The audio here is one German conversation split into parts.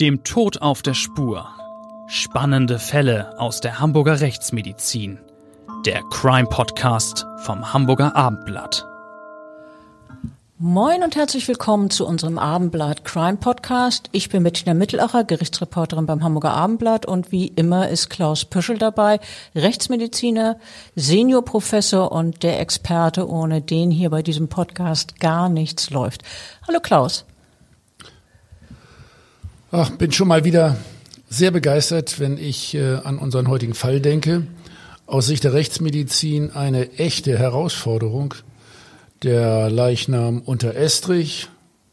Dem Tod auf der Spur. Spannende Fälle aus der Hamburger Rechtsmedizin. Der Crime Podcast vom Hamburger Abendblatt. Moin und herzlich willkommen zu unserem Abendblatt Crime Podcast. Ich bin Bettina Mittelacher, Gerichtsreporterin beim Hamburger Abendblatt und wie immer ist Klaus Püschel dabei, Rechtsmediziner, Seniorprofessor und der Experte, ohne den hier bei diesem Podcast gar nichts läuft. Hallo Klaus. Ach, bin schon mal wieder sehr begeistert, wenn ich äh, an unseren heutigen Fall denke. Aus Sicht der Rechtsmedizin eine echte Herausforderung der Leichnam unter Estrich,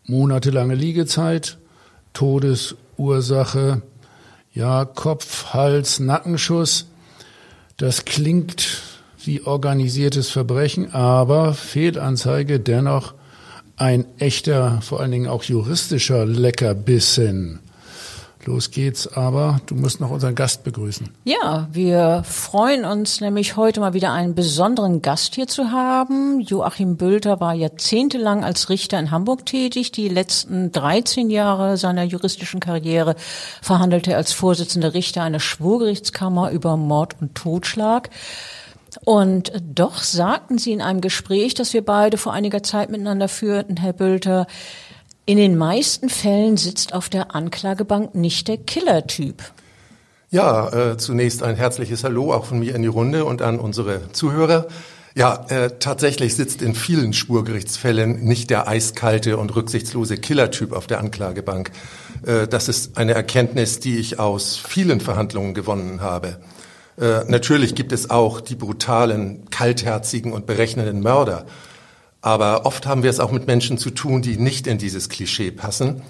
monatelange Liegezeit, Todesursache, ja, Kopf, Hals, Nackenschuss. Das klingt wie organisiertes Verbrechen, aber Fehlanzeige dennoch ein echter, vor allen Dingen auch juristischer Leckerbissen. Los geht's, aber du musst noch unseren Gast begrüßen. Ja, wir freuen uns nämlich heute mal wieder einen besonderen Gast hier zu haben. Joachim Bülter war jahrzehntelang als Richter in Hamburg tätig. Die letzten 13 Jahre seiner juristischen Karriere verhandelte er als Vorsitzender Richter einer Schwurgerichtskammer über Mord und Totschlag. Und doch sagten Sie in einem Gespräch, das wir beide vor einiger Zeit miteinander führten, Herr Bülter, in den meisten Fällen sitzt auf der Anklagebank nicht der Killertyp. Ja, äh, zunächst ein herzliches Hallo auch von mir in die Runde und an unsere Zuhörer. Ja, äh, tatsächlich sitzt in vielen Spurgerichtsfällen nicht der eiskalte und rücksichtslose Killertyp auf der Anklagebank. Äh, das ist eine Erkenntnis, die ich aus vielen Verhandlungen gewonnen habe. Äh, natürlich gibt es auch die brutalen, kaltherzigen und berechnenden Mörder. Aber oft haben wir es auch mit Menschen zu tun, die nicht in dieses Klischee passen.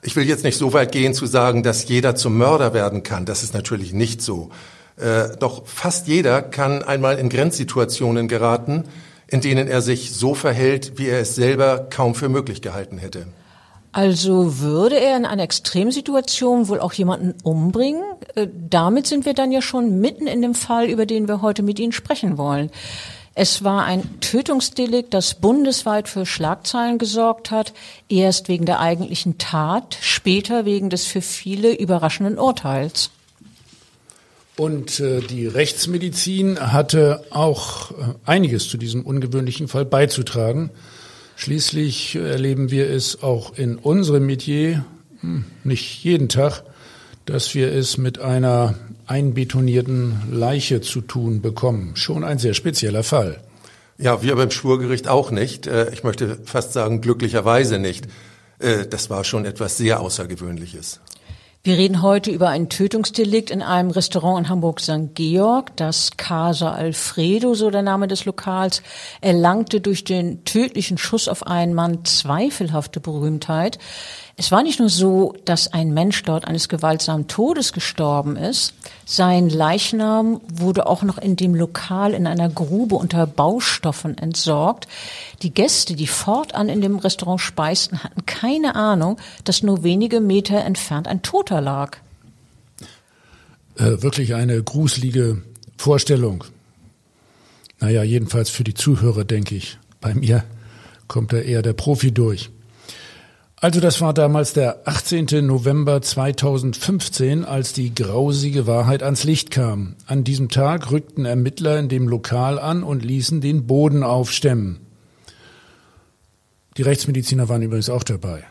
Ich will jetzt nicht so weit gehen zu sagen, dass jeder zum Mörder werden kann. Das ist natürlich nicht so. Äh, doch fast jeder kann einmal in Grenzsituationen geraten, in denen er sich so verhält, wie er es selber kaum für möglich gehalten hätte. Also würde er in einer Extremsituation wohl auch jemanden umbringen? Äh, damit sind wir dann ja schon mitten in dem Fall, über den wir heute mit Ihnen sprechen wollen. Es war ein Tötungsdelikt, das bundesweit für Schlagzeilen gesorgt hat, erst wegen der eigentlichen Tat, später wegen des für viele überraschenden Urteils. Und äh, die Rechtsmedizin hatte auch äh, einiges zu diesem ungewöhnlichen Fall beizutragen. Schließlich erleben wir es auch in unserem Metier, hm, nicht jeden Tag, dass wir es mit einer einbetonierten Leiche zu tun bekommen. Schon ein sehr spezieller Fall. Ja, wir beim Schwurgericht auch nicht. Äh, ich möchte fast sagen, glücklicherweise nicht. Äh, das war schon etwas sehr Außergewöhnliches. Wir reden heute über ein Tötungsdelikt in einem Restaurant in Hamburg St. Georg. Das Casa Alfredo, so der Name des Lokals, erlangte durch den tödlichen Schuss auf einen Mann zweifelhafte Berühmtheit. Es war nicht nur so, dass ein Mensch dort eines gewaltsamen Todes gestorben ist, sein Leichnam wurde auch noch in dem Lokal in einer Grube unter Baustoffen entsorgt. Die Gäste, die fortan in dem Restaurant speisten, hatten keine Ahnung, dass nur wenige Meter entfernt ein Toter lag. Äh, wirklich eine gruselige Vorstellung. Naja, jedenfalls für die Zuhörer, denke ich. Bei mir kommt da eher der Profi durch. Also das war damals der 18. November 2015, als die grausige Wahrheit ans Licht kam. An diesem Tag rückten Ermittler in dem Lokal an und ließen den Boden aufstemmen. Die Rechtsmediziner waren übrigens auch dabei.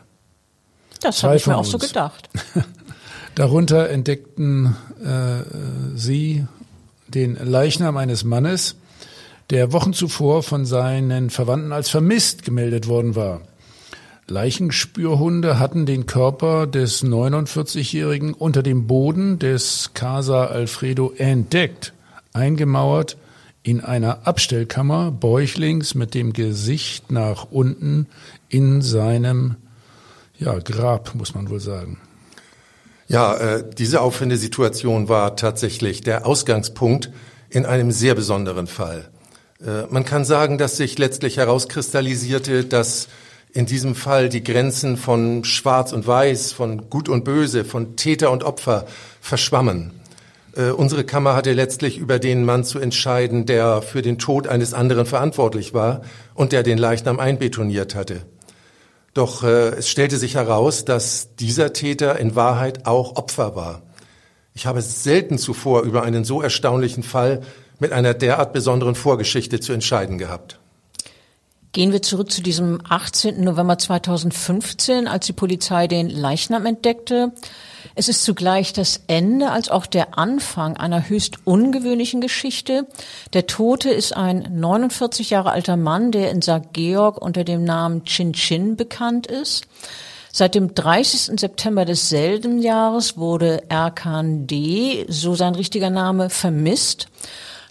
Das habe ich mir auch so gedacht. Darunter entdeckten äh, sie den Leichnam eines Mannes, der Wochen zuvor von seinen Verwandten als vermisst gemeldet worden war. Leichenspürhunde hatten den Körper des 49-Jährigen unter dem Boden des Casa Alfredo entdeckt, eingemauert in einer Abstellkammer, bäuchlings mit dem Gesicht nach unten in seinem ja, Grab, muss man wohl sagen. Ja, äh, diese auffällige Situation war tatsächlich der Ausgangspunkt in einem sehr besonderen Fall. Äh, man kann sagen, dass sich letztlich herauskristallisierte, dass in diesem Fall die Grenzen von Schwarz und Weiß, von Gut und Böse, von Täter und Opfer verschwammen. Äh, unsere Kammer hatte letztlich über den Mann zu entscheiden, der für den Tod eines anderen verantwortlich war und der den Leichnam einbetoniert hatte. Doch äh, es stellte sich heraus, dass dieser Täter in Wahrheit auch Opfer war. Ich habe selten zuvor über einen so erstaunlichen Fall mit einer derart besonderen Vorgeschichte zu entscheiden gehabt. Gehen wir zurück zu diesem 18. November 2015, als die Polizei den Leichnam entdeckte. Es ist zugleich das Ende als auch der Anfang einer höchst ungewöhnlichen Geschichte. Der Tote ist ein 49 Jahre alter Mann, der in St. Georg unter dem Namen Chin Chin bekannt ist. Seit dem 30. September desselben Jahres wurde Erkan D., so sein richtiger Name, vermisst.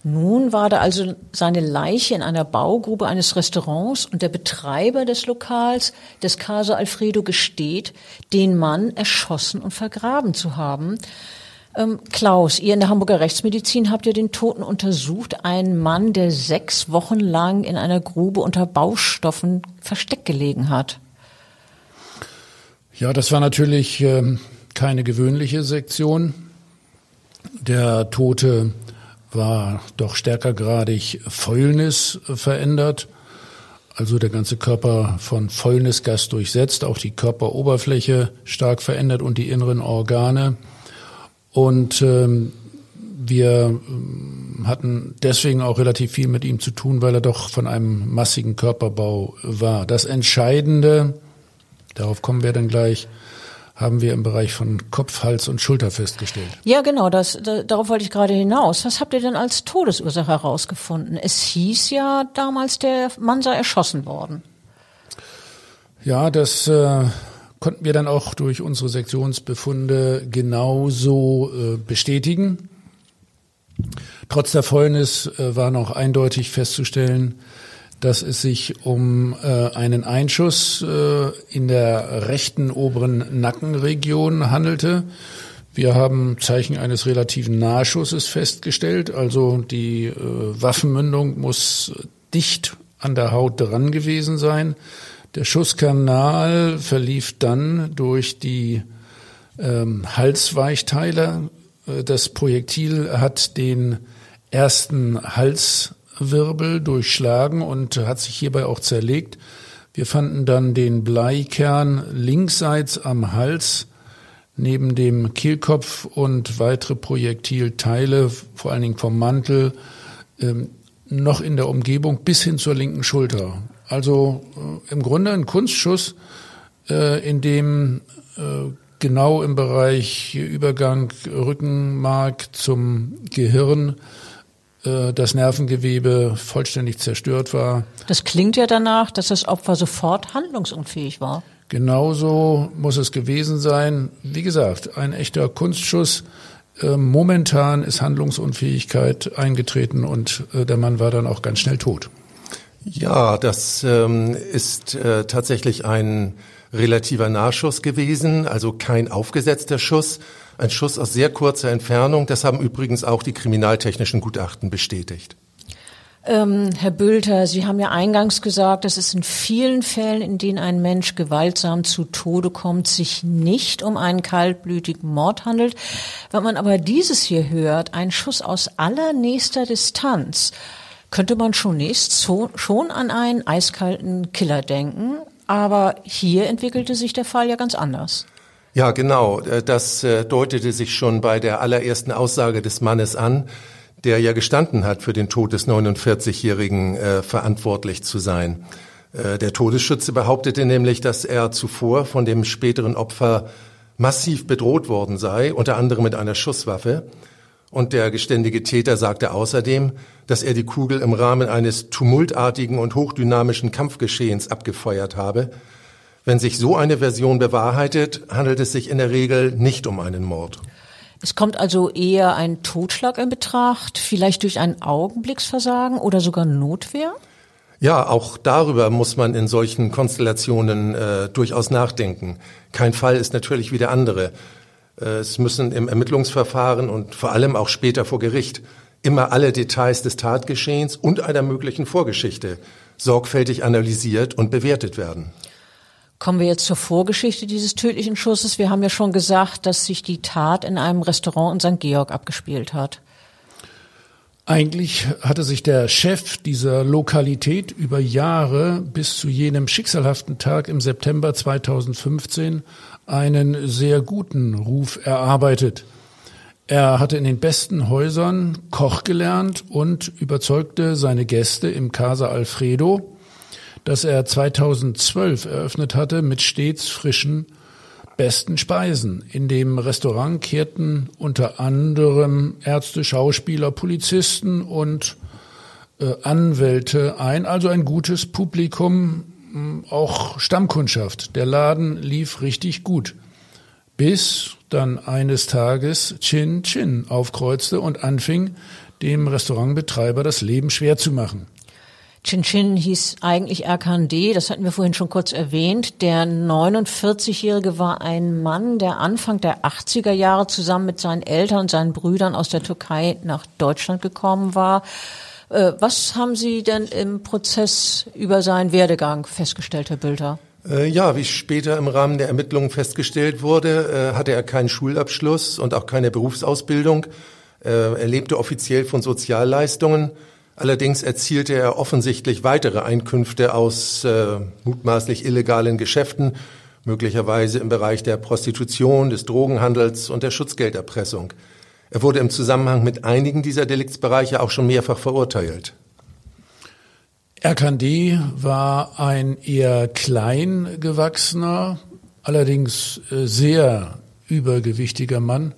Nun war da also seine Leiche in einer Baugrube eines Restaurants und der Betreiber des Lokals, des Caso Alfredo, gesteht, den Mann erschossen und vergraben zu haben. Ähm, Klaus, ihr in der Hamburger Rechtsmedizin habt ja den Toten untersucht, einen Mann, der sechs Wochen lang in einer Grube unter Baustoffen versteckt gelegen hat. Ja, das war natürlich ähm, keine gewöhnliche Sektion. Der Tote war doch stärkergradig Fäulnis verändert, also der ganze Körper von Fäulnisgas durchsetzt, auch die Körperoberfläche stark verändert und die inneren Organe. Und ähm, wir ähm, hatten deswegen auch relativ viel mit ihm zu tun, weil er doch von einem massigen Körperbau war. Das Entscheidende, darauf kommen wir dann gleich, haben wir im Bereich von Kopf, Hals und Schulter festgestellt. Ja, genau, das, da, darauf wollte ich gerade hinaus. Was habt ihr denn als Todesursache herausgefunden? Es hieß ja damals, der Mann sei erschossen worden. Ja, das äh, konnten wir dann auch durch unsere Sektionsbefunde genauso äh, bestätigen. Trotz der Fäulnis äh, war noch eindeutig festzustellen, dass es sich um äh, einen Einschuss äh, in der rechten oberen Nackenregion handelte. Wir haben Zeichen eines relativen Nahschusses festgestellt, also die äh, Waffenmündung muss dicht an der Haut dran gewesen sein. Der Schusskanal verlief dann durch die ähm, Halsweichteile. Äh, das Projektil hat den ersten Hals Wirbel durchschlagen und hat sich hierbei auch zerlegt. Wir fanden dann den Bleikern linksseits am Hals neben dem Kehlkopf und weitere Projektilteile, vor allen Dingen vom Mantel, ähm, noch in der Umgebung bis hin zur linken Schulter. Also äh, im Grunde ein Kunstschuss, äh, in dem äh, genau im Bereich Übergang Rückenmark zum Gehirn das Nervengewebe vollständig zerstört war. Das klingt ja danach, dass das Opfer sofort handlungsunfähig war. Genauso muss es gewesen sein. Wie gesagt, ein echter Kunstschuss. Äh, momentan ist Handlungsunfähigkeit eingetreten und äh, der Mann war dann auch ganz schnell tot. Ja, das ähm, ist äh, tatsächlich ein relativer Nahschuss gewesen, also kein aufgesetzter Schuss. Ein Schuss aus sehr kurzer Entfernung. Das haben übrigens auch die kriminaltechnischen Gutachten bestätigt. Ähm, Herr Bülter, Sie haben ja eingangs gesagt, dass es in vielen Fällen, in denen ein Mensch gewaltsam zu Tode kommt, sich nicht um einen kaltblütigen Mord handelt. Wenn man aber dieses hier hört, ein Schuss aus allernächster Distanz, könnte man schon schon an einen eiskalten Killer denken. Aber hier entwickelte sich der Fall ja ganz anders. Ja, genau. Äh, das äh, deutete sich schon bei der allerersten Aussage des Mannes an, der ja gestanden hat, für den Tod des 49-Jährigen äh, verantwortlich zu sein. Der Todesschütze behauptete nämlich, dass er zuvor von dem späteren Opfer massiv bedroht worden sei, unter anderem mit einer Schusswaffe. Und der geständige Täter sagte außerdem, dass er die Kugel im Rahmen eines tumultartigen und hochdynamischen Kampfgeschehens abgefeuert habe wenn sich so eine Version bewahrheitet, handelt es sich in der Regel nicht um einen Mord. Es kommt also eher ein Totschlag in Betracht, vielleicht durch ein Augenblicksversagen oder sogar Notwehr? Ja, auch darüber muss man in solchen Konstellationen äh, durchaus nachdenken. Kein Fall ist natürlich wie der andere. Äh, es müssen im Ermittlungsverfahren und vor allem auch später vor Gericht immer alle Details des Tatgeschehens und einer möglichen Vorgeschichte sorgfältig analysiert und bewertet werden. Kommen wir jetzt zur Vorgeschichte dieses tödlichen Schusses. Wir haben ja schon gesagt, dass sich die Tat in einem Restaurant in St. Georg abgespielt hat. Eigentlich hatte sich der Chef dieser Lokalität über Jahre bis zu jenem schicksalhaften Tag im September 2015 einen sehr guten Ruf erarbeitet. Er hatte in den besten Häusern Koch gelernt und überzeugte seine Gäste im Casa Alfredo, das er 2012 eröffnet hatte mit stets frischen besten Speisen. In dem Restaurant kehrten unter anderem Ärzte, Schauspieler, Polizisten und äh, Anwälte ein, also ein gutes Publikum, auch Stammkundschaft. Der Laden lief richtig gut, bis dann eines Tages Chin Chin aufkreuzte und anfing, dem Restaurantbetreiber das Leben schwer zu machen. Chin Chin hieß eigentlich Erkan D., das hatten wir vorhin schon kurz erwähnt. Der 49-Jährige war ein Mann, der Anfang der 80er Jahre zusammen mit seinen Eltern und seinen Brüdern aus der Türkei nach Deutschland gekommen war. Äh, was haben Sie denn im Prozess über seinen Werdegang festgestellt, Herr Bülter? Äh, ja, wie später im Rahmen der Ermittlungen festgestellt wurde, äh, hatte er keinen Schulabschluss und auch keine Berufsausbildung. Er lebte offiziell von Sozialleistungen Allerdings erzielte er offensichtlich weitere Einkünfte aus äh, mutmaßlich illegalen Geschäften, möglicherweise im Bereich der Prostitution, des Drogenhandels und der Schutzgelderpressung. Er wurde im Zusammenhang mit einigen dieser Deliktsbereiche auch schon mehrfach verurteilt. Erkan D. war ein eher klein gewachsener, allerdings äh, sehr übergewichtiger Mann.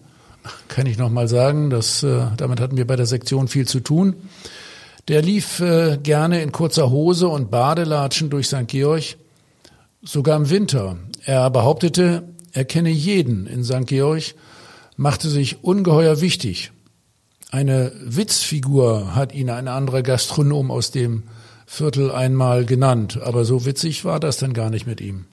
Kann ich noch mal sagen, dass, äh, damit hatten wir bei der Sektion viel zu tun. Der lief äh, gerne in kurzer Hose und Badelatschen durch St. Georg, sogar im Winter. Er behauptete, er kenne jeden in St. Georg, machte sich ungeheuer wichtig. Eine Witzfigur hat ihn ein anderer Gastronom aus dem Viertel einmal genannt, aber so witzig war das dann gar nicht mit ihm.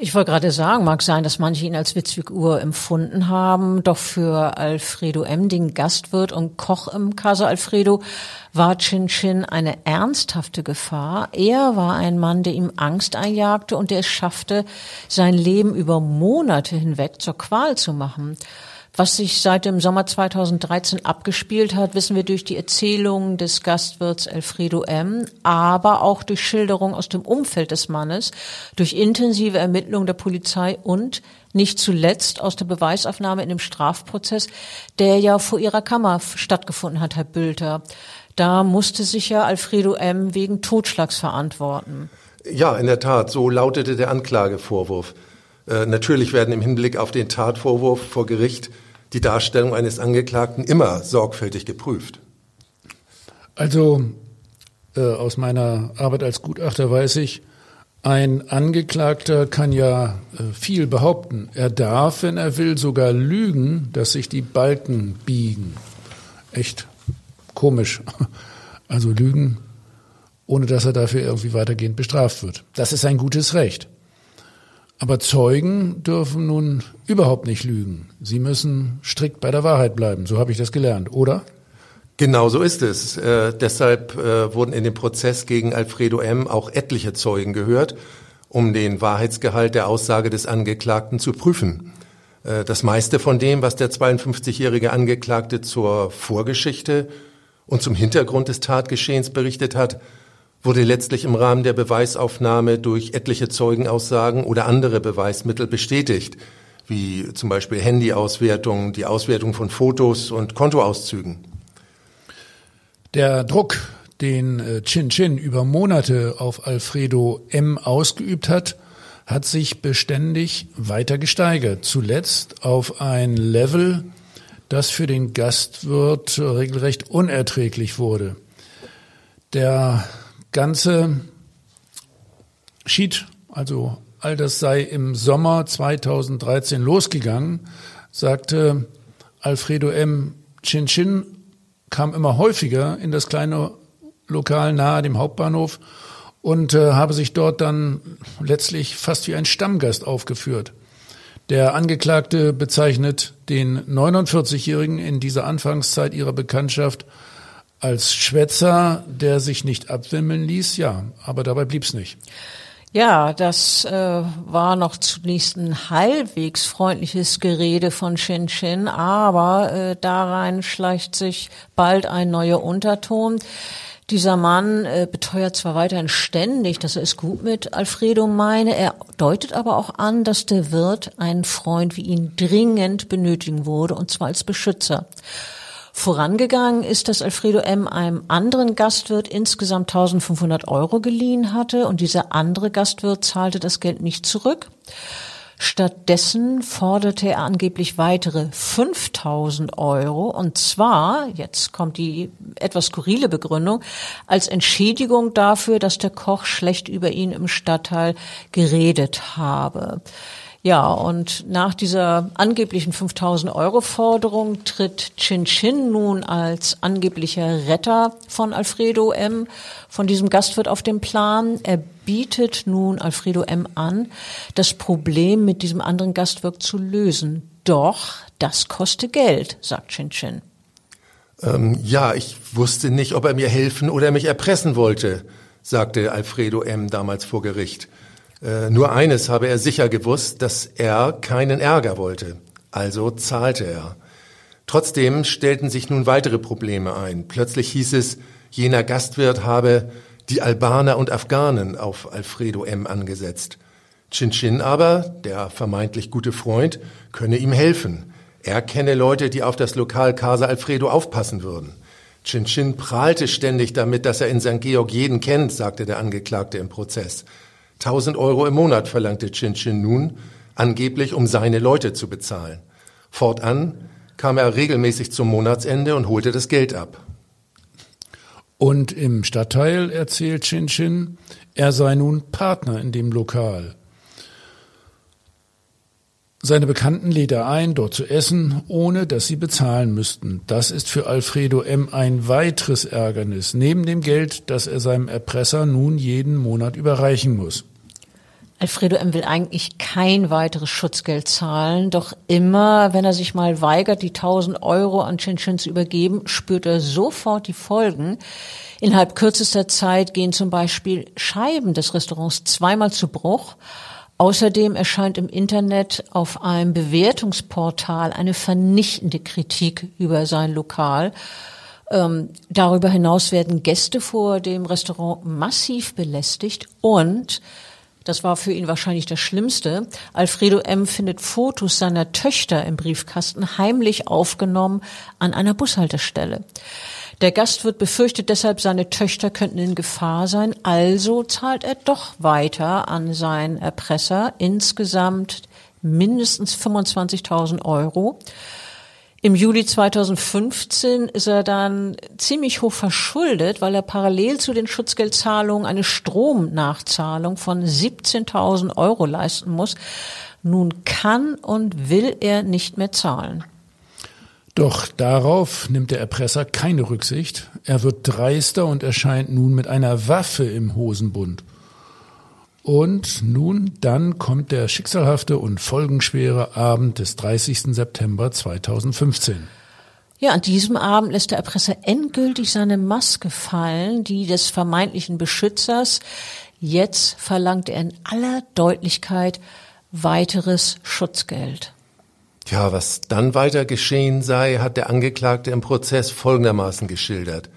Ich wollte gerade sagen, mag sein, dass manche ihn als Witzfigur empfunden haben, doch für Alfredo M., den Gastwirt und Koch im Casa Alfredo, war Chin Chin eine ernsthafte Gefahr. Er war ein Mann, der ihm Angst einjagte und der es schaffte, sein Leben über Monate hinweg zur Qual zu machen. Was sich seit dem Sommer 2013 abgespielt hat, wissen wir durch die Erzählungen des Gastwirts Alfredo M., aber auch durch Schilderungen aus dem Umfeld des Mannes, durch intensive Ermittlungen der Polizei und nicht zuletzt aus der Beweisaufnahme in dem Strafprozess, der ja vor ihrer Kammer stattgefunden hat, Herr Bülter. Da musste sich ja Alfredo M. wegen Totschlags verantworten. Ja, in der Tat, so lautete der Anklagevorwurf. Äh, natürlich werden im Hinblick auf den Tatvorwurf vor Gericht die Darstellung eines Angeklagten immer sorgfältig geprüft. Also äh, aus meiner Arbeit als Gutachter weiß ich, ein Angeklagter kann ja äh, viel behaupten. Er darf, wenn er will, sogar lügen, dass sich die Balken biegen. Echt komisch. Also lügen, ohne dass er dafür irgendwie weitergehend bestraft wird. Das ist ein gutes Recht. Aber Zeugen dürfen nun überhaupt nicht lügen. Sie müssen strikt bei der Wahrheit bleiben. So habe ich das gelernt, oder? Genau so ist es. Äh, deshalb äh, wurden in dem Prozess gegen Alfredo M. auch etliche Zeugen gehört, um den Wahrheitsgehalt der Aussage des Angeklagten zu prüfen. Äh, das meiste von dem, was der 52-jährige Angeklagte zur Vorgeschichte und zum Hintergrund des Tatgeschehens berichtet hat, wurde letztlich im Rahmen der Beweisaufnahme durch etliche Zeugenaussagen oder andere Beweismittel bestätigt, wie zum Beispiel Handyauswertung, die Auswertung von Fotos und Kontoauszügen. Der Druck, den äh, Chin Chin über Monate auf Alfredo M. ausgeübt hat, hat sich beständig weiter gesteigert. Zuletzt auf ein Level, das für den Gastwirt regelrecht unerträglich wurde. Der Ganze schied, also all das sei im Sommer 2013 losgegangen, sagte Alfredo M. Chin Chin, kam immer häufiger in das kleine Lokal nahe dem Hauptbahnhof und äh, habe sich dort dann letztlich fast wie ein Stammgast aufgeführt. Der Angeklagte bezeichnet den 49-Jährigen in dieser Anfangszeit ihrer Bekanntschaft als Schwätzer, der sich nicht abwimmeln ließ, ja, aber dabei blieb's nicht. Ja, das äh, war noch zunächst ein halbwegs freundliches Gerede von Shin Shin, aber äh, darein schleicht sich bald ein neuer Unterton. Dieser Mann äh, beteuert zwar weiterhin ständig, dass er es gut mit Alfredo meine, er deutet aber auch an, dass der Wirt einen Freund wie ihn dringend benötigen würde, und zwar als Beschützer. Vorangegangen ist, dass Alfredo M. einem anderen Gastwirt insgesamt 1500 Euro geliehen hatte und dieser andere Gastwirt zahlte das Geld nicht zurück. Stattdessen forderte er angeblich weitere 5000 Euro und zwar, jetzt kommt die etwas skurrile Begründung, als Entschädigung dafür, dass der Koch schlecht über ihn im Stadtteil geredet habe. Ja, und nach dieser angeblichen 5000 Euro Forderung tritt Chin Chin nun als angeblicher Retter von Alfredo M. von diesem Gastwirt auf den Plan. Er bietet nun Alfredo M. an, das Problem mit diesem anderen Gastwirt zu lösen. Doch das koste Geld, sagt Chin Chin. Ähm, ja, ich wusste nicht, ob er mir helfen oder mich erpressen wollte, sagte Alfredo M. damals vor Gericht. Äh, nur eines habe er sicher gewusst, dass er keinen Ärger wollte. Also zahlte er. Trotzdem stellten sich nun weitere Probleme ein. Plötzlich hieß es, jener Gastwirt habe die Albaner und Afghanen auf Alfredo M. angesetzt. Chin Chin aber, der vermeintlich gute Freund, könne ihm helfen. Er kenne Leute, die auf das Lokal Casa Alfredo aufpassen würden. Chin Chin prahlte ständig damit, dass er in St. Georg jeden kennt, sagte der Angeklagte im Prozess. 1000 Euro im Monat verlangte Chin Chin nun, angeblich um seine Leute zu bezahlen. Fortan kam er regelmäßig zum Monatsende und holte das Geld ab. Und im Stadtteil erzählt Chin Chin, er sei nun Partner in dem Lokal. Seine Bekannten lädt er ein, dort zu essen, ohne dass sie bezahlen müssten. Das ist für Alfredo M. ein weiteres Ärgernis, neben dem Geld, das er seinem Erpresser nun jeden Monat überreichen muss. Alfredo M. will eigentlich kein weiteres Schutzgeld zahlen, doch immer, wenn er sich mal weigert, die 1000 Euro an Chin Chin zu übergeben, spürt er sofort die Folgen. Innerhalb kürzester Zeit gehen zum Beispiel Scheiben des Restaurants zweimal zu Bruch. Außerdem erscheint im Internet auf einem Bewertungsportal eine vernichtende Kritik über sein Lokal. Ähm, darüber hinaus werden Gäste vor dem Restaurant massiv belästigt und das war für ihn wahrscheinlich das Schlimmste. Alfredo M. findet Fotos seiner Töchter im Briefkasten heimlich aufgenommen an einer Bushaltestelle. Der Gastwirt befürchtet deshalb, seine Töchter könnten in Gefahr sein, also zahlt er doch weiter an seinen Erpresser, insgesamt mindestens 25.000 Euro. Im Juli 2015 ist er dann ziemlich hoch verschuldet, weil er parallel zu den Schutzgeldzahlungen eine Stromnachzahlung von 17.000 Euro leisten muss. Nun kann und will er nicht mehr zahlen. Doch darauf nimmt der Erpresser keine Rücksicht. Er wird dreister und erscheint nun mit einer Waffe im Hosenbund. Und nun, dann kommt der schicksalhafte und folgenschwere Abend des 30. September 2015. Ja, an diesem Abend lässt der Erpresser endgültig seine Maske fallen, die des vermeintlichen Beschützers. Jetzt verlangt er in aller Deutlichkeit weiteres Schutzgeld. Tja, was dann weiter geschehen sei, hat der Angeklagte im Prozess folgendermaßen geschildert.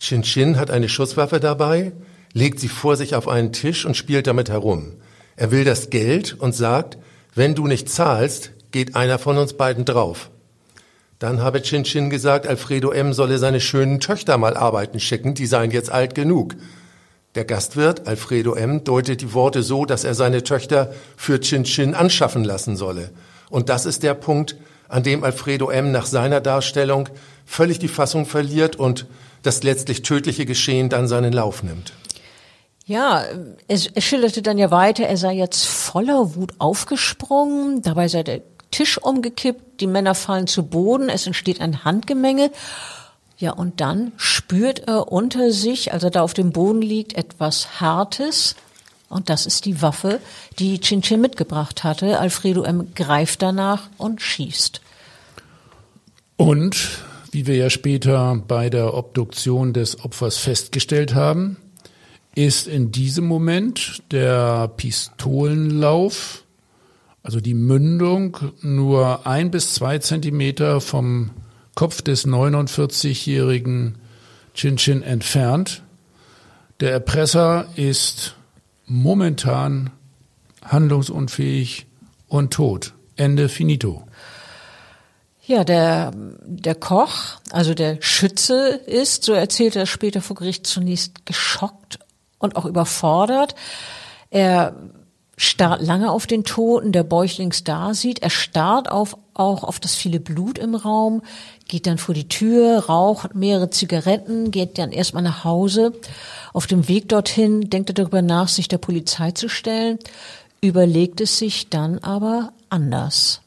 Chin Chin hat eine Schusswaffe dabei, legt sie vor sich auf einen Tisch und spielt damit herum. Er will das Geld und sagt, wenn du nicht zahlst, geht einer von uns beiden drauf. Dann habe Chin Chin gesagt, Alfredo M. solle seine schönen Töchter mal arbeiten schicken, die seien jetzt alt genug. Der Gastwirt, Alfredo M., deutet die Worte so, dass er seine Töchter für Chin Chin anschaffen lassen solle. Und das ist der Punkt, an dem Alfredo M. nach seiner Darstellung völlig die Fassung verliert und das letztlich tödliche Geschehen dann seinen Lauf nimmt. Ja, es schilderte dann ja weiter, er sei jetzt voller Wut aufgesprungen, dabei sei der Tisch umgekippt, die Männer fallen zu Boden, es entsteht ein Handgemenge. Ja, und dann spürt er unter sich, als er da auf dem Boden liegt, etwas Hartes. Und das ist die Waffe, die Chin Chin mitgebracht hatte. Alfredo M. greift danach und schießt. Und, wie wir ja später bei der Obduktion des Opfers festgestellt haben, ist in diesem Moment der Pistolenlauf, also die Mündung, nur ein bis zwei Zentimeter vom Kopf des 49-jährigen Chin Chin entfernt. Der Erpresser ist momentan handlungsunfähig und tot. Ende finito. Ja, der, der Koch, also der Schütze ist, so erzählt er später vor Gericht, zunächst geschockt und auch überfordert. Er starrt lange auf den Toten, der bäuchlings da sieht. Er starrt auf, auch auf das viele Blut im Raum, geht dann vor die Tür, raucht mehrere Zigaretten, geht dann erstmal nach Hause. Auf dem Weg dorthin denkt er darüber nach, sich der Polizei zu stellen, überlegt es sich dann aber anders.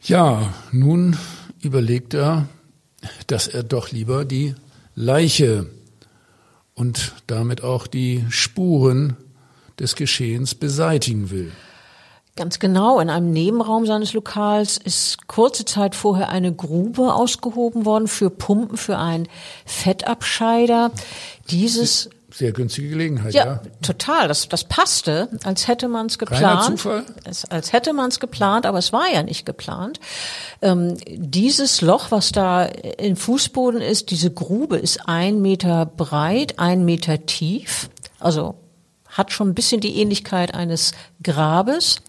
Ja, nun überlegt er, dass er doch lieber die Leiche und damit auch die Spuren des Geschehens beseitigen will. Ganz genau. In einem Nebenraum seines Lokals ist kurze Zeit vorher eine Grube ausgehoben worden für Pumpen für einen Fettabscheider. Dieses sehr günstige Gelegenheit, ja. Ja, total. Das, das passte, als hätte man es geplant. Reiner Zufall? Es, als hätte man es geplant, aber es war ja nicht geplant. Ähm, dieses Loch, was da im Fußboden ist, diese Grube ist ein Meter breit, ein Meter tief. Also hat schon ein bisschen die Ähnlichkeit eines Grabes.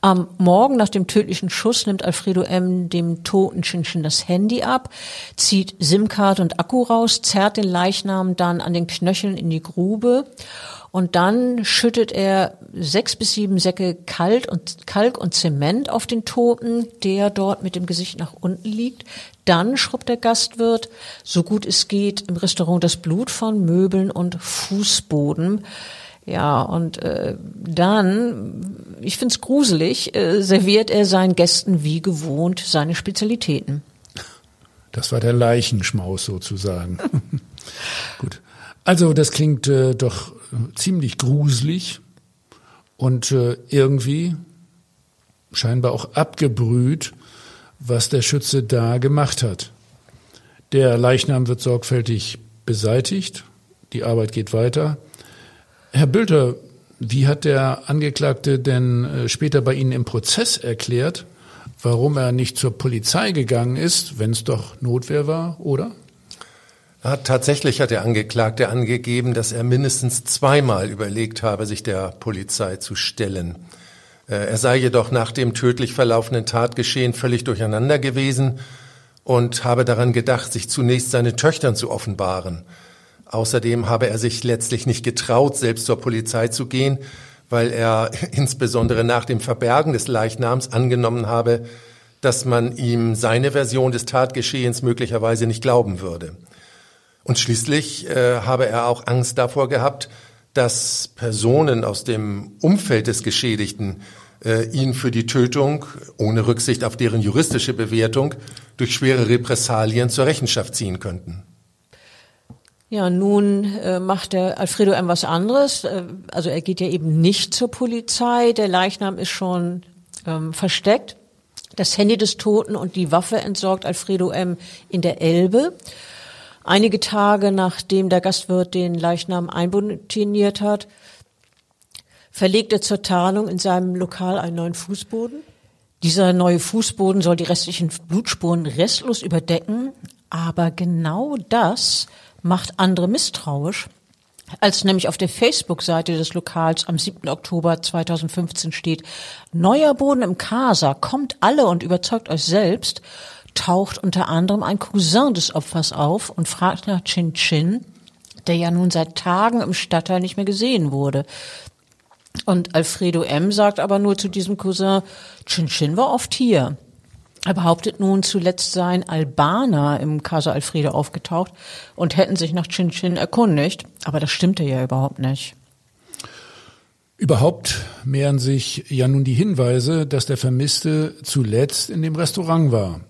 Am Morgen nach dem tödlichen Schuss nimmt Alfredo M. dem toten Chinchen das Handy ab, zieht SIM-Karte und Akku raus, zerrt den Leichnam dann an den Knöcheln in die Grube und dann schüttet er sechs bis sieben Säcke Kalk und, Kalk und Zement auf den Toten, der dort mit dem Gesicht nach unten liegt. Dann schrubbt der Gastwirt, so gut es geht, im Restaurant das Blut von Möbeln und Fußboden. Ja, und äh, dann, ich find's gruselig, äh, serviert er seinen Gästen wie gewohnt seine Spezialitäten. Das war der Leichenschmaus sozusagen. Gut. Also das klingt äh, doch ziemlich gruselig und äh, irgendwie scheinbar auch abgebrüht, was der Schütze da gemacht hat. Der Leichnam wird sorgfältig beseitigt, die Arbeit geht weiter. Herr Bülter, wie hat der Angeklagte denn äh, später bei Ihnen im Prozess erklärt, warum er nicht zur Polizei gegangen ist, wenn es doch Notwehr war, oder? Ja, tatsächlich hat der Angeklagte angegeben, dass er mindestens zweimal überlegt habe, sich der Polizei zu stellen. Äh, er sei jedoch nach dem tödlich verlaufenden Tatgeschehen völlig durcheinander gewesen und habe daran gedacht, sich zunächst seinen Töchtern zu offenbaren. Außerdem habe er sich letztlich nicht getraut, selbst zur Polizei zu gehen, weil er insbesondere nach dem Verbergen des Leichnams angenommen habe, dass man ihm seine Version des Tatgeschehens möglicherweise nicht glauben würde. Und schließlich äh, habe er auch Angst davor gehabt, dass Personen aus dem Umfeld des Geschädigten äh, ihn für die Tötung, ohne Rücksicht auf deren juristische Bewertung, durch schwere Repressalien zur Rechenschaft ziehen könnten. Ja, nun äh, macht der Alfredo M. was anderes. Äh, also er geht ja eben nicht zur Polizei. Der Leichnam ist schon ähm, versteckt. Das Handy des Toten und die Waffe entsorgt Alfredo M. in der Elbe. Einige Tage nachdem der Gastwirt den Leichnam einbotiniert hat, verlegt er zur Tarnung in seinem Lokal einen neuen Fußboden. Dieser neue Fußboden soll die restlichen Blutspuren restlos überdecken, aber genau das macht andere misstrauisch. Als nämlich auf der Facebook-Seite des Lokals am 7. Oktober 2015 steht, neuer Boden im Casa, kommt alle und überzeugt euch selbst, taucht unter anderem ein Cousin des Opfers auf und fragt nach Chin Chin, der ja nun seit Tagen im Stadtteil nicht mehr gesehen wurde. Und Alfredo M. sagt aber nur zu diesem Cousin, Chin Chin war oft hier. Er behauptet nun, zuletzt seien Albaner im Casa Alfredo aufgetaucht und hätten sich nach Chin Chin erkundigt. Aber das stimmte ja überhaupt nicht. Überhaupt mehren sich ja nun die Hinweise, dass der Vermisste zuletzt in dem Restaurant war.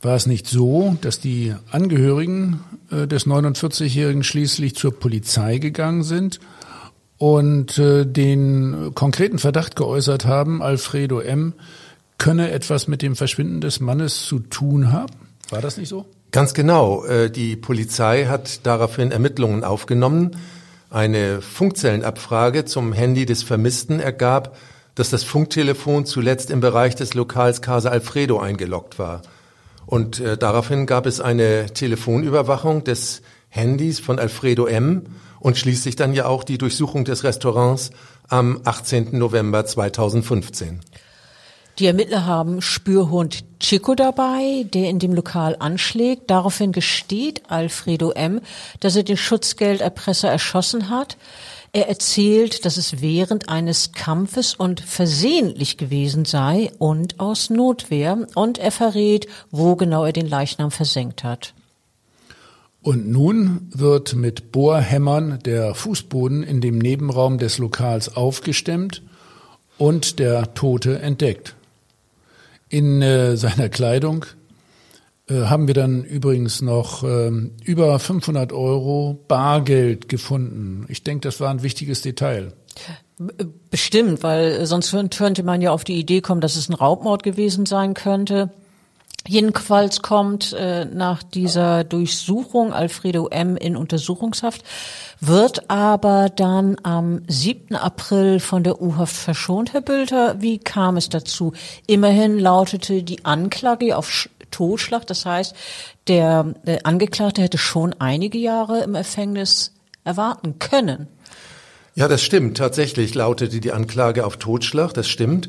War es nicht so, dass die Angehörigen äh, des 49-Jährigen schließlich zur Polizei gegangen sind und äh, den konkreten Verdacht geäußert haben, Alfredo M könne etwas mit dem Verschwinden des Mannes zu tun haben. War das nicht so? Ganz genau. Äh, die Polizei hat daraufhin Ermittlungen aufgenommen. Eine Funkzellenabfrage zum Handy des Vermissten ergab, dass das Funktelefon zuletzt im Bereich des Lokals Casa Alfredo eingeloggt war. Und äh, daraufhin gab es eine Telefonüberwachung des Handys von Alfredo M. und schließlich dann ja auch die Durchsuchung des Restaurants am 18. November 2015. Die Ermittler haben Spürhund Chico dabei, der in dem Lokal anschlägt. Daraufhin gesteht Alfredo M., dass er den Schutzgelderpresser erschossen hat. Er erzählt, dass es während eines Kampfes und versehentlich gewesen sei und aus Notwehr. Und er verrät, wo genau er den Leichnam versenkt hat. Und nun wird mit Bohrhämmern der Fußboden in dem Nebenraum des Lokals aufgestemmt und der Tote entdeckt. In äh, seiner Kleidung äh, haben wir dann übrigens noch äh, über 500 Euro Bargeld gefunden. Ich denke, das war ein wichtiges Detail. Bestimmt, weil sonst könnte man ja auf die Idee kommen, dass es ein Raubmord gewesen sein könnte. Jedenfalls kommt äh, nach dieser Durchsuchung Alfredo M. in Untersuchungshaft, wird aber dann am 7. April von der U-Haft verschont, Herr Bülter. Wie kam es dazu? Immerhin lautete die Anklage auf Totschlag. Das heißt, der äh, Angeklagte hätte schon einige Jahre im Gefängnis erwarten können. Ja, das stimmt. Tatsächlich lautete die Anklage auf Totschlag. Das stimmt.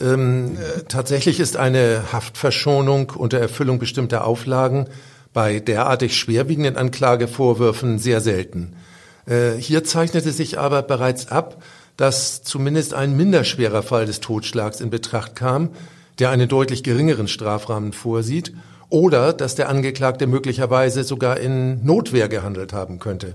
Ähm, äh, tatsächlich ist eine Haftverschonung unter Erfüllung bestimmter Auflagen bei derartig schwerwiegenden Anklagevorwürfen sehr selten. Äh, hier zeichnete sich aber bereits ab, dass zumindest ein minderschwerer Fall des Totschlags in Betracht kam, der einen deutlich geringeren Strafrahmen vorsieht, oder dass der Angeklagte möglicherweise sogar in Notwehr gehandelt haben könnte.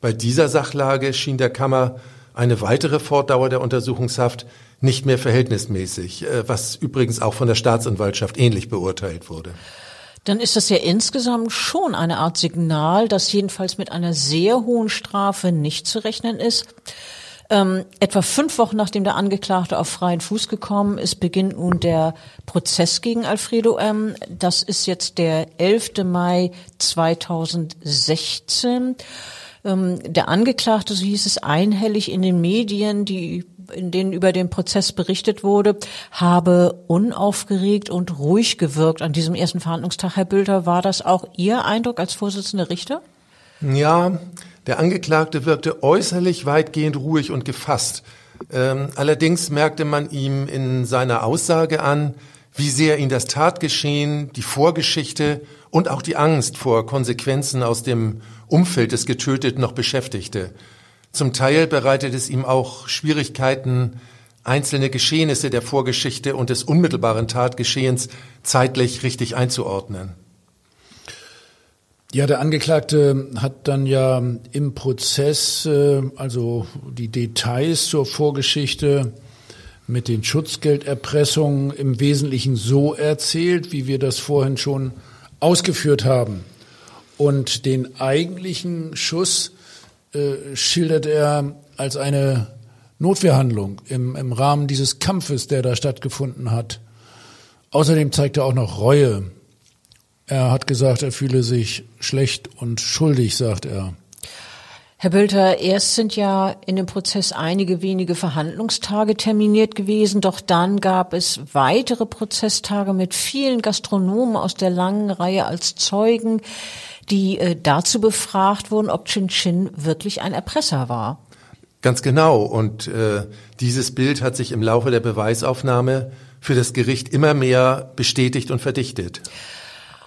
Bei dieser Sachlage schien der Kammer eine weitere Fortdauer der Untersuchungshaft nicht mehr verhältnismäßig, äh, was übrigens auch von der Staatsanwaltschaft ähnlich beurteilt wurde. Dann ist das ja insgesamt schon eine Art Signal, dass jedenfalls mit einer sehr hohen Strafe nicht zu rechnen ist. Ähm, etwa fünf Wochen nachdem der Angeklagte auf freien Fuß gekommen ist, beginnt nun der Prozess gegen Alfredo M. Das ist jetzt der 11. Mai 2016. Ähm, der Angeklagte, so hieß es einhellig in den Medien, die in denen über den Prozess berichtet wurde, habe unaufgeregt und ruhig gewirkt an diesem ersten Verhandlungstag. Herr Bülter, war das auch Ihr Eindruck als Vorsitzender Richter? Ja, der Angeklagte wirkte äußerlich weitgehend ruhig und gefasst. Ähm, allerdings merkte man ihm in seiner Aussage an, wie sehr ihn das Tatgeschehen, die Vorgeschichte und auch die Angst vor Konsequenzen aus dem Umfeld des Getöteten noch beschäftigte. Zum Teil bereitet es ihm auch Schwierigkeiten, einzelne Geschehnisse der Vorgeschichte und des unmittelbaren Tatgeschehens zeitlich richtig einzuordnen. Ja, der Angeklagte hat dann ja im Prozess äh, also die Details zur Vorgeschichte mit den Schutzgelderpressungen im Wesentlichen so erzählt, wie wir das vorhin schon ausgeführt haben. Und den eigentlichen Schuss äh, schildert er als eine Notwehrhandlung im, im Rahmen dieses Kampfes, der da stattgefunden hat. Außerdem zeigt er auch noch Reue. Er hat gesagt, er fühle sich schlecht und schuldig, sagt er. Herr Bülter, erst sind ja in dem Prozess einige wenige Verhandlungstage terminiert gewesen, doch dann gab es weitere Prozesstage mit vielen Gastronomen aus der langen Reihe als Zeugen, die äh, dazu befragt wurden, ob Chin Chin wirklich ein Erpresser war. Ganz genau. Und äh, dieses Bild hat sich im Laufe der Beweisaufnahme für das Gericht immer mehr bestätigt und verdichtet.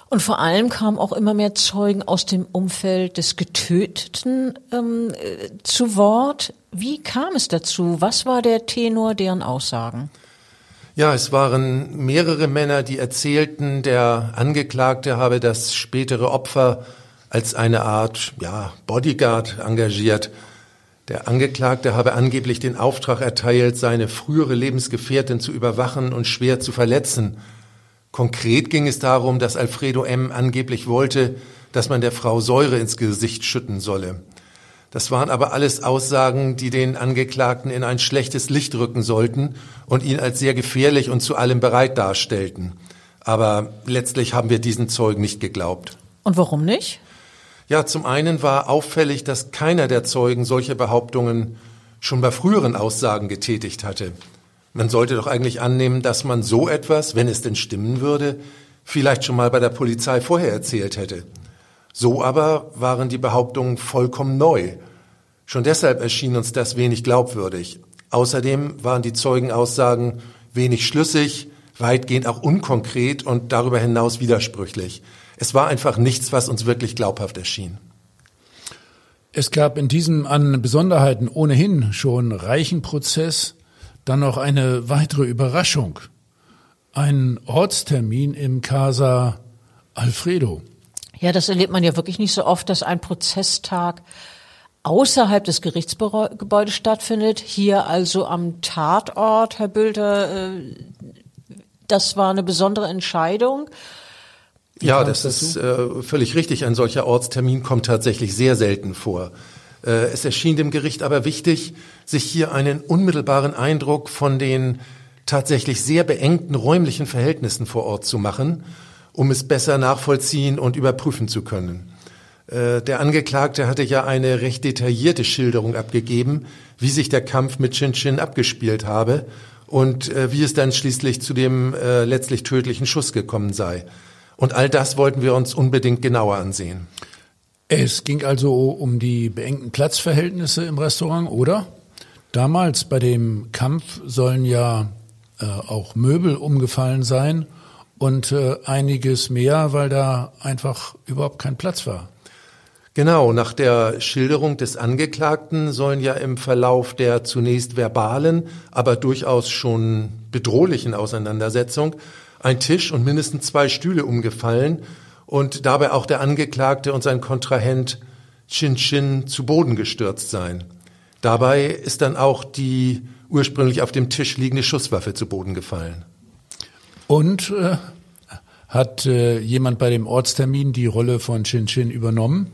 Und vor allem kamen auch immer mehr Zeugen aus dem Umfeld des Getöteten ähm, äh, zu Wort. Wie kam es dazu? Was war der Tenor deren Aussagen? Ja, es waren mehrere Männer, die erzählten, der Angeklagte habe das spätere Opfer als eine Art ja, Bodyguard engagiert. Der Angeklagte habe angeblich den Auftrag erteilt, seine frühere Lebensgefährtin zu überwachen und schwer zu verletzen. Konkret ging es darum, dass Alfredo M. angeblich wollte, dass man der Frau Säure ins Gesicht schütten solle. Das waren aber alles Aussagen, die den Angeklagten in ein schlechtes Licht rücken sollten und ihn als sehr gefährlich und zu allem bereit darstellten. Aber letztlich haben wir diesen Zeugen nicht geglaubt. Und warum nicht? Ja, zum einen war auffällig, dass keiner der Zeugen solche Behauptungen schon bei früheren Aussagen getätigt hatte. Man sollte doch eigentlich annehmen, dass man so etwas, wenn es denn stimmen würde, vielleicht schon mal bei der Polizei vorher erzählt hätte. So aber waren die Behauptungen vollkommen neu. Schon deshalb erschien uns das wenig glaubwürdig. Außerdem waren die Zeugenaussagen wenig schlüssig, weitgehend auch unkonkret und darüber hinaus widersprüchlich. Es war einfach nichts, was uns wirklich glaubhaft erschien. Es gab in diesem an Besonderheiten ohnehin schon reichen Prozess dann noch eine weitere Überraschung. Ein Ortstermin im Casa Alfredo. Ja, das erlebt man ja wirklich nicht so oft, dass ein Prozesstag außerhalb des Gerichtsgebäudes stattfindet. Hier also am Tatort, Herr Bülter, äh, das war eine besondere Entscheidung. Ja, das ist äh, völlig richtig. Ein solcher Ortstermin kommt tatsächlich sehr selten vor. Äh, es erschien dem Gericht aber wichtig, sich hier einen unmittelbaren Eindruck von den tatsächlich sehr beengten räumlichen Verhältnissen vor Ort zu machen, um es besser nachvollziehen und überprüfen zu können. Äh, der Angeklagte hatte ja eine recht detaillierte Schilderung abgegeben, wie sich der Kampf mit Chin Chin abgespielt habe und äh, wie es dann schließlich zu dem äh, letztlich tödlichen Schuss gekommen sei. Und all das wollten wir uns unbedingt genauer ansehen. Es ging also um die beengten Platzverhältnisse im Restaurant, oder? Damals bei dem Kampf sollen ja äh, auch Möbel umgefallen sein und äh, einiges mehr, weil da einfach überhaupt kein Platz war. Genau, nach der Schilderung des Angeklagten sollen ja im Verlauf der zunächst verbalen, aber durchaus schon bedrohlichen Auseinandersetzung ein Tisch und mindestens zwei Stühle umgefallen und dabei auch der Angeklagte und sein Kontrahent Chin Chin zu Boden gestürzt sein. Dabei ist dann auch die ursprünglich auf dem Tisch liegende Schusswaffe zu Boden gefallen. Und äh, hat äh, jemand bei dem Ortstermin die Rolle von Chin Chin übernommen?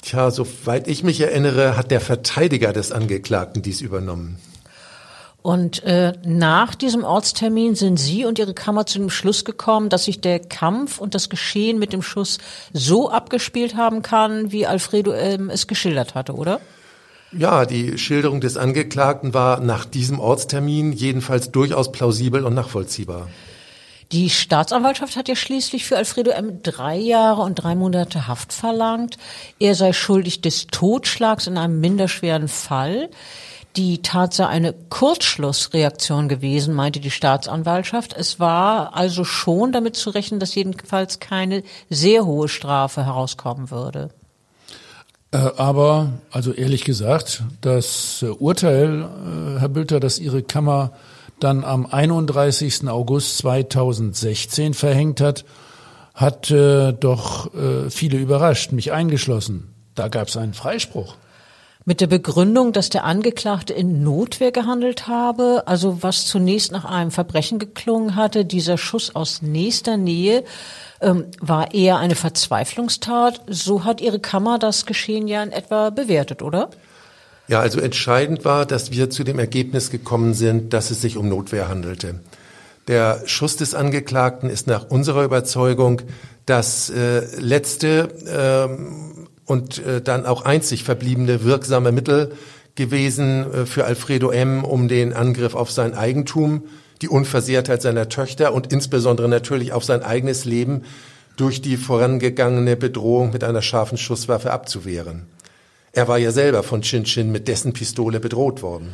Tja, soweit ich mich erinnere, hat der Verteidiger des Angeklagten dies übernommen. Und äh, nach diesem Ortstermin sind Sie und Ihre Kammer zu dem Schluss gekommen, dass sich der Kampf und das Geschehen mit dem Schuss so abgespielt haben kann, wie Alfredo ähm, es geschildert hatte, oder? Ja, die Schilderung des Angeklagten war nach diesem Ortstermin jedenfalls durchaus plausibel und nachvollziehbar. Die Staatsanwaltschaft hat ja schließlich für Alfredo M. drei Jahre und drei Monate Haft verlangt. Er sei schuldig des Totschlags in einem minderschweren Fall. Die Tat sei eine Kurzschlussreaktion gewesen, meinte die Staatsanwaltschaft. Es war also schon damit zu rechnen, dass jedenfalls keine sehr hohe Strafe herauskommen würde. Äh, aber, also ehrlich gesagt, das Urteil, äh, Herr Bülter, dass Ihre Kammer dann am 31. August 2016 verhängt hat, hat äh, doch äh, viele überrascht, mich eingeschlossen. Da gab es einen Freispruch. Mit der Begründung, dass der Angeklagte in Notwehr gehandelt habe, also was zunächst nach einem Verbrechen geklungen hatte, dieser Schuss aus nächster Nähe, ähm, war eher eine Verzweiflungstat. So hat Ihre Kammer das Geschehen ja in etwa bewertet, oder? Ja, also entscheidend war, dass wir zu dem Ergebnis gekommen sind, dass es sich um Notwehr handelte. Der Schuss des Angeklagten ist nach unserer Überzeugung das äh, letzte ähm, und äh, dann auch einzig verbliebene wirksame Mittel gewesen äh, für Alfredo M., um den Angriff auf sein Eigentum, die Unversehrtheit seiner Töchter und insbesondere natürlich auf sein eigenes Leben durch die vorangegangene Bedrohung mit einer scharfen Schusswaffe abzuwehren. Er war ja selber von Chin Chin mit dessen Pistole bedroht worden.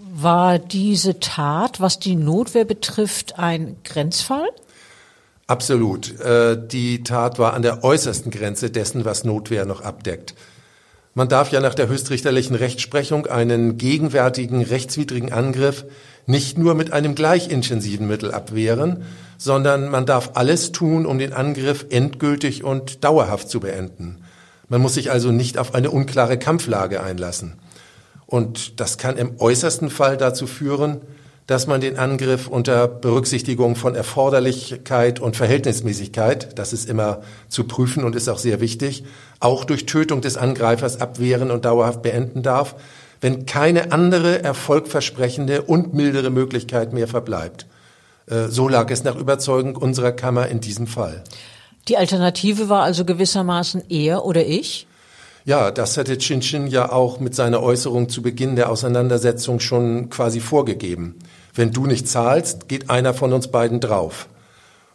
War diese Tat, was die Notwehr betrifft, ein Grenzfall? Absolut. Äh, die Tat war an der äußersten Grenze dessen, was Notwehr noch abdeckt. Man darf ja nach der höchstrichterlichen Rechtsprechung einen gegenwärtigen rechtswidrigen Angriff nicht nur mit einem gleich intensiven Mittel abwehren, sondern man darf alles tun, um den Angriff endgültig und dauerhaft zu beenden. Man muss sich also nicht auf eine unklare Kampflage einlassen. Und das kann im äußersten Fall dazu führen, dass man den Angriff unter Berücksichtigung von Erforderlichkeit und Verhältnismäßigkeit, das ist immer zu prüfen und ist auch sehr wichtig, auch durch Tötung des Angreifers abwehren und dauerhaft beenden darf, wenn keine andere erfolgversprechende und mildere Möglichkeit mehr verbleibt. Äh, so lag es nach Überzeugung unserer Kammer in diesem Fall. Die Alternative war also gewissermaßen er oder ich? Ja, das hatte Chin Chin ja auch mit seiner Äußerung zu Beginn der Auseinandersetzung schon quasi vorgegeben. Wenn du nicht zahlst, geht einer von uns beiden drauf.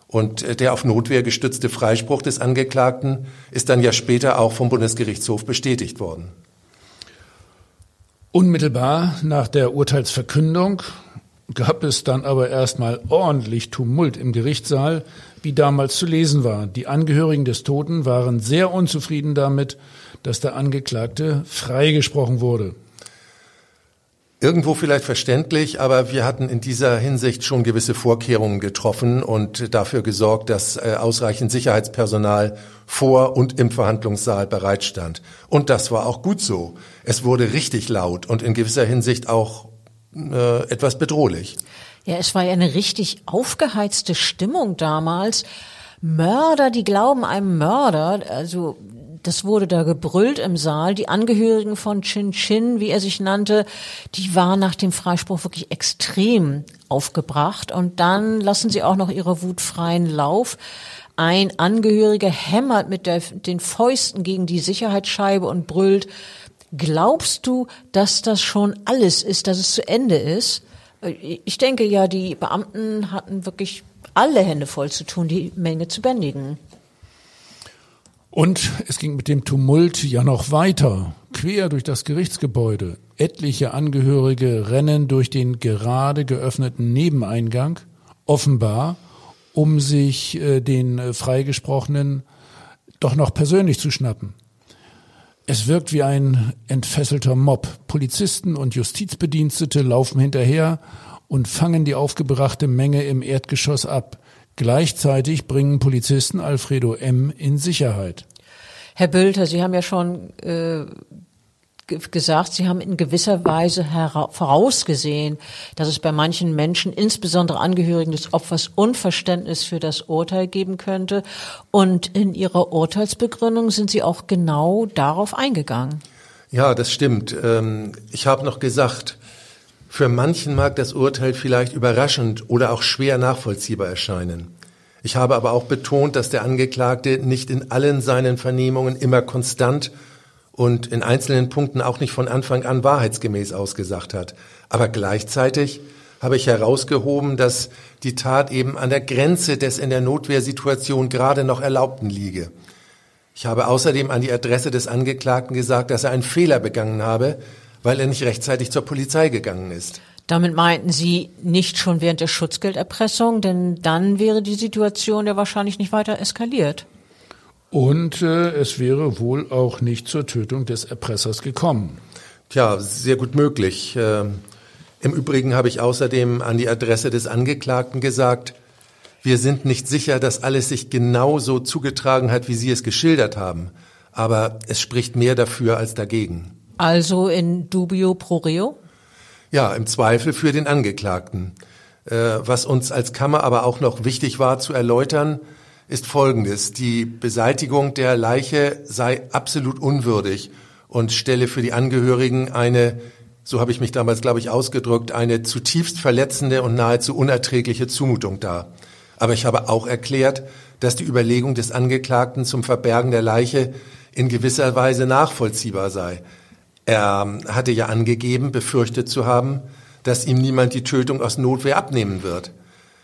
Und äh, der auf Notwehr gestützte Freispruch des Angeklagten ist dann ja später auch vom Bundesgerichtshof bestätigt worden. Unmittelbar nach der Urteilsverkündung gab es dann aber erstmal ordentlich Tumult im Gerichtssaal, wie damals zu lesen war. Die Angehörigen des Toten waren sehr unzufrieden damit, dass der Angeklagte freigesprochen wurde. Irgendwo vielleicht verständlich, aber wir hatten in dieser Hinsicht schon gewisse Vorkehrungen getroffen und dafür gesorgt, dass äh, ausreichend Sicherheitspersonal vor und im Verhandlungssaal bereitstand. Und das war auch gut so. Es wurde richtig laut und in gewisser Hinsicht auch äh, etwas bedrohlich. Ja, es war ja eine richtig aufgeheizte Stimmung damals. Mörder, die glauben einem Mörder, also das wurde da gebrüllt im Saal. Die Angehörigen von Chin Chin, wie er sich nannte, die waren nach dem Freispruch wirklich extrem aufgebracht. Und dann lassen sie auch noch ihre Wut freien Lauf. Ein Angehöriger hämmert mit der, den Fäusten gegen die Sicherheitsscheibe und brüllt, glaubst du, dass das schon alles ist, dass es zu Ende ist? Ich denke ja, die Beamten hatten wirklich alle Hände voll zu tun, die Menge zu bändigen. Und es ging mit dem Tumult ja noch weiter, quer durch das Gerichtsgebäude. Etliche Angehörige rennen durch den gerade geöffneten Nebeneingang, offenbar, um sich äh, den äh, Freigesprochenen doch noch persönlich zu schnappen. Es wirkt wie ein entfesselter Mob. Polizisten und Justizbedienstete laufen hinterher und fangen die aufgebrachte Menge im Erdgeschoss ab. Gleichzeitig bringen Polizisten Alfredo M. in Sicherheit. Herr Bülter, Sie haben ja schon äh, gesagt, Sie haben in gewisser Weise vorausgesehen, dass es bei manchen Menschen, insbesondere Angehörigen des Opfers, Unverständnis für das Urteil geben könnte. Und in Ihrer Urteilsbegründung sind Sie auch genau darauf eingegangen. Ja, das stimmt. Ähm, ich habe noch gesagt, für manchen mag das Urteil vielleicht überraschend oder auch schwer nachvollziehbar erscheinen. Ich habe aber auch betont, dass der Angeklagte nicht in allen seinen Vernehmungen immer konstant und in einzelnen Punkten auch nicht von Anfang an wahrheitsgemäß ausgesagt hat. Aber gleichzeitig habe ich herausgehoben, dass die Tat eben an der Grenze des in der Notwehrsituation gerade noch Erlaubten liege. Ich habe außerdem an die Adresse des Angeklagten gesagt, dass er einen Fehler begangen habe, weil er nicht rechtzeitig zur Polizei gegangen ist. Damit meinten Sie nicht schon während der Schutzgelderpressung, denn dann wäre die Situation ja wahrscheinlich nicht weiter eskaliert. Und äh, es wäre wohl auch nicht zur Tötung des Erpressers gekommen. Tja, sehr gut möglich. Äh, Im Übrigen habe ich außerdem an die Adresse des Angeklagten gesagt, wir sind nicht sicher, dass alles sich genau so zugetragen hat, wie Sie es geschildert haben. Aber es spricht mehr dafür als dagegen. Also in dubio pro reo? Ja, im Zweifel für den Angeklagten. Äh, was uns als Kammer aber auch noch wichtig war zu erläutern, ist Folgendes. Die Beseitigung der Leiche sei absolut unwürdig und stelle für die Angehörigen eine, so habe ich mich damals, glaube ich, ausgedrückt, eine zutiefst verletzende und nahezu unerträgliche Zumutung dar. Aber ich habe auch erklärt, dass die Überlegung des Angeklagten zum Verbergen der Leiche in gewisser Weise nachvollziehbar sei. Er hatte ja angegeben, befürchtet zu haben, dass ihm niemand die Tötung aus Notwehr abnehmen wird.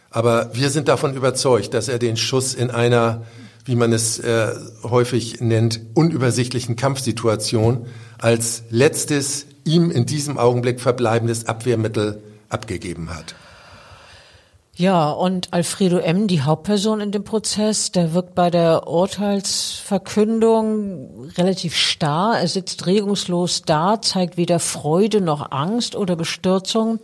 Aber wir sind davon überzeugt, dass er den Schuss in einer, wie man es äh, häufig nennt, unübersichtlichen Kampfsituation als letztes ihm in diesem Augenblick verbleibendes Abwehrmittel abgegeben hat. Ja, und Alfredo M., die Hauptperson in dem Prozess, der wirkt bei der Urteilsverkündung relativ starr. Er sitzt regungslos da, zeigt weder Freude noch Angst oder Bestürzung.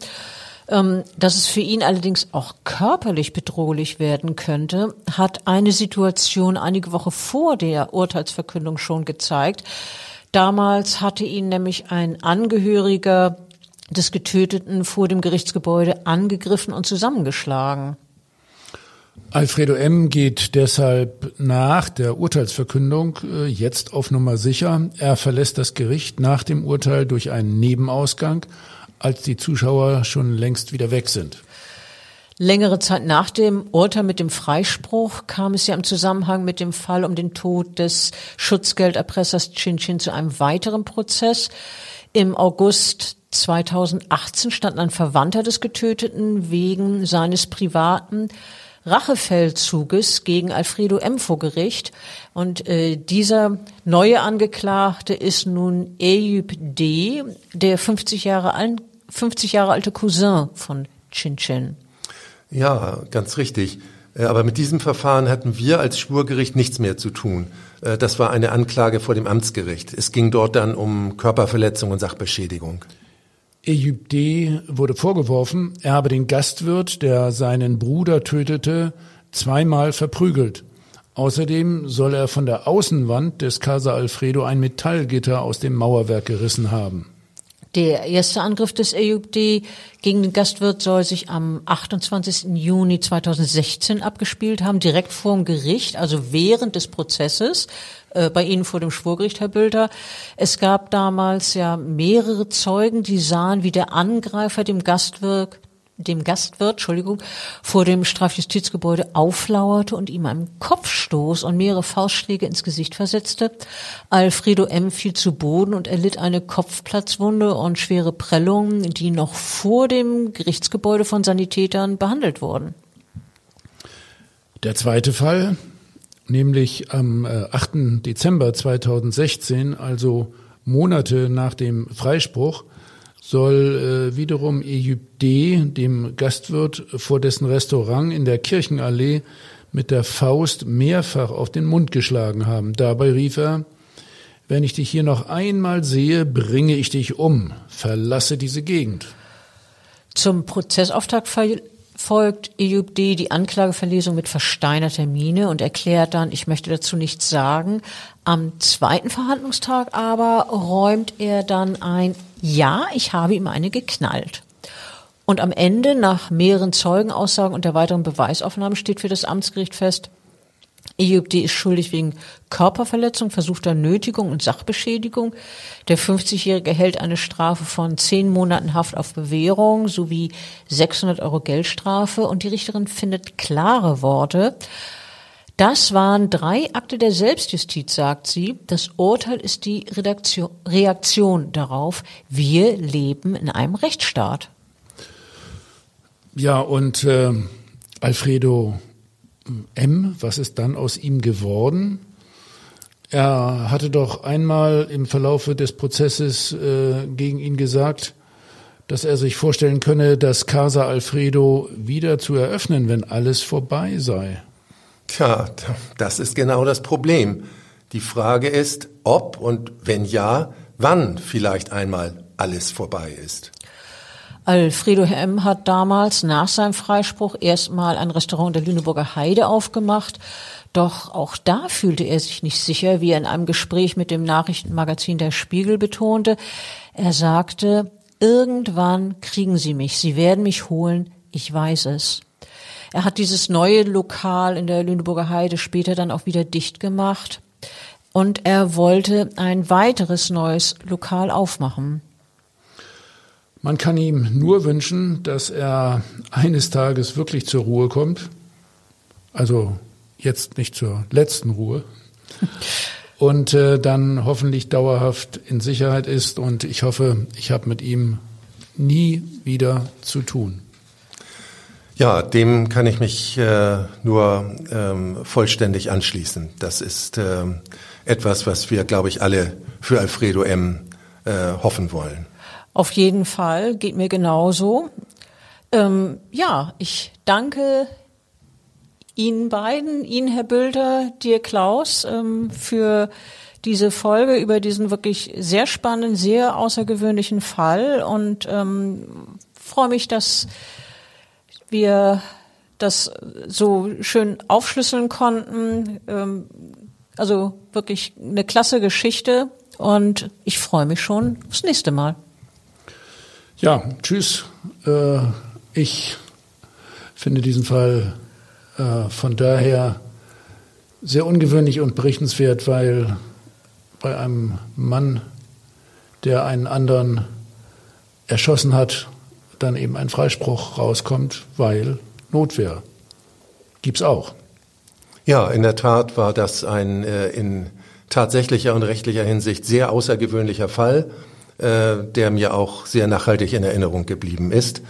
Ähm, dass es für ihn allerdings auch körperlich bedrohlich werden könnte, hat eine Situation einige Wochen vor der Urteilsverkündung schon gezeigt. Damals hatte ihn nämlich ein Angehöriger des Getöteten vor dem Gerichtsgebäude angegriffen und zusammengeschlagen. Alfredo M. geht deshalb nach der Urteilsverkündung äh, jetzt auf Nummer sicher. Er verlässt das Gericht nach dem Urteil durch einen Nebenausgang als die Zuschauer schon längst wieder weg sind. Längere Zeit nach dem Urteil mit dem Freispruch kam es ja im Zusammenhang mit dem Fall um den Tod des Schutzgelderpressers Chin Chin zu einem weiteren Prozess. Im August 2018 stand ein Verwandter des Getöteten wegen seines privaten Rachefeldzuges gegen Alfredo M. vor Gericht. Und äh, dieser neue Angeklagte ist nun Eyüp D., der 50 Jahre, al 50 Jahre alte Cousin von Chin Chin. Ja, ganz richtig. Äh, aber mit diesem Verfahren hatten wir als Schwurgericht nichts mehr zu tun. Äh, das war eine Anklage vor dem Amtsgericht. Es ging dort dann um Körperverletzung und Sachbeschädigung. Eyüp D. wurde vorgeworfen, er habe den Gastwirt, der seinen Bruder tötete, zweimal verprügelt. Außerdem soll er von der Außenwand des Casa Alfredo ein Metallgitter aus dem Mauerwerk gerissen haben. Der erste Angriff des AUD gegen den Gastwirt soll sich am 28. Juni 2016 abgespielt haben, direkt vor dem Gericht, also während des Prozesses äh, bei Ihnen vor dem Schwurgericht, Herr Bülter. Es gab damals ja mehrere Zeugen, die sahen, wie der Angreifer dem Gastwirt dem Gastwirt, Entschuldigung, vor dem Strafjustizgebäude auflauerte und ihm einen Kopfstoß und mehrere Faustschläge ins Gesicht versetzte. Alfredo M. fiel zu Boden und erlitt eine Kopfplatzwunde und schwere Prellungen, die noch vor dem Gerichtsgebäude von Sanitätern behandelt wurden. Der zweite Fall, nämlich am 8. Äh, Dezember 2016, also Monate nach dem Freispruch, soll äh, wiederum D., dem Gastwirt vor dessen Restaurant in der Kirchenallee, mit der Faust mehrfach auf den Mund geschlagen haben. Dabei rief er, wenn ich dich hier noch einmal sehe, bringe ich dich um. Verlasse diese Gegend. Zum Prozessauftakt folgt Eyüp D. die Anklageverlesung mit versteinerter Miene und erklärt dann, ich möchte dazu nichts sagen. Am zweiten Verhandlungstag aber räumt er dann ein, ja, ich habe ihm eine geknallt. Und am Ende, nach mehreren Zeugenaussagen und der weiteren Beweisaufnahme, steht für das Amtsgericht fest, EUBD ist schuldig wegen Körperverletzung, versuchter Nötigung und Sachbeschädigung. Der 50-Jährige hält eine Strafe von zehn Monaten Haft auf Bewährung sowie 600 Euro Geldstrafe und die Richterin findet klare Worte. Das waren drei Akte der Selbstjustiz, sagt sie. Das Urteil ist die Redaktion, Reaktion darauf. Wir leben in einem Rechtsstaat. Ja, und äh, Alfredo M., was ist dann aus ihm geworden? Er hatte doch einmal im Verlaufe des Prozesses äh, gegen ihn gesagt, dass er sich vorstellen könne, das Casa Alfredo wieder zu eröffnen, wenn alles vorbei sei. Tja, das ist genau das Problem. Die Frage ist, ob und wenn ja, wann vielleicht einmal alles vorbei ist. Alfredo M. hat damals nach seinem Freispruch erstmal ein Restaurant der Lüneburger Heide aufgemacht. Doch auch da fühlte er sich nicht sicher, wie er in einem Gespräch mit dem Nachrichtenmagazin Der Spiegel betonte. Er sagte, irgendwann kriegen Sie mich, Sie werden mich holen, ich weiß es. Er hat dieses neue Lokal in der Lüneburger Heide später dann auch wieder dicht gemacht und er wollte ein weiteres neues Lokal aufmachen. Man kann ihm nur wünschen, dass er eines Tages wirklich zur Ruhe kommt. Also jetzt nicht zur letzten Ruhe. Und äh, dann hoffentlich dauerhaft in Sicherheit ist. Und ich hoffe, ich habe mit ihm nie wieder zu tun. Ja, dem kann ich mich äh, nur ähm, vollständig anschließen. Das ist äh, etwas, was wir, glaube ich, alle für Alfredo M. Äh, hoffen wollen. Auf jeden Fall, geht mir genauso. Ähm, ja, ich danke Ihnen beiden, Ihnen, Herr Bülter, dir, Klaus, ähm, für diese Folge über diesen wirklich sehr spannenden, sehr außergewöhnlichen Fall und ähm, freue mich, dass wir das so schön aufschlüsseln konnten. Ähm, also wirklich eine klasse Geschichte und ich freue mich schon aufs nächste Mal. Ja, tschüss. Äh, ich finde diesen Fall äh, von daher sehr ungewöhnlich und berichtenswert, weil bei einem Mann, der einen anderen erschossen hat, dann eben ein Freispruch rauskommt, weil Notwehr. Gibt's auch. Ja, in der Tat war das ein äh, in tatsächlicher und rechtlicher Hinsicht sehr außergewöhnlicher Fall, äh, der mir auch sehr nachhaltig in Erinnerung geblieben ist.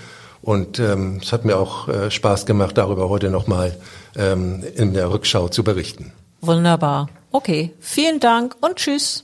Und ähm, es hat mir auch äh, Spaß gemacht, darüber heute nochmal ähm, in der Rückschau zu berichten. Wunderbar. Okay, vielen Dank und tschüss.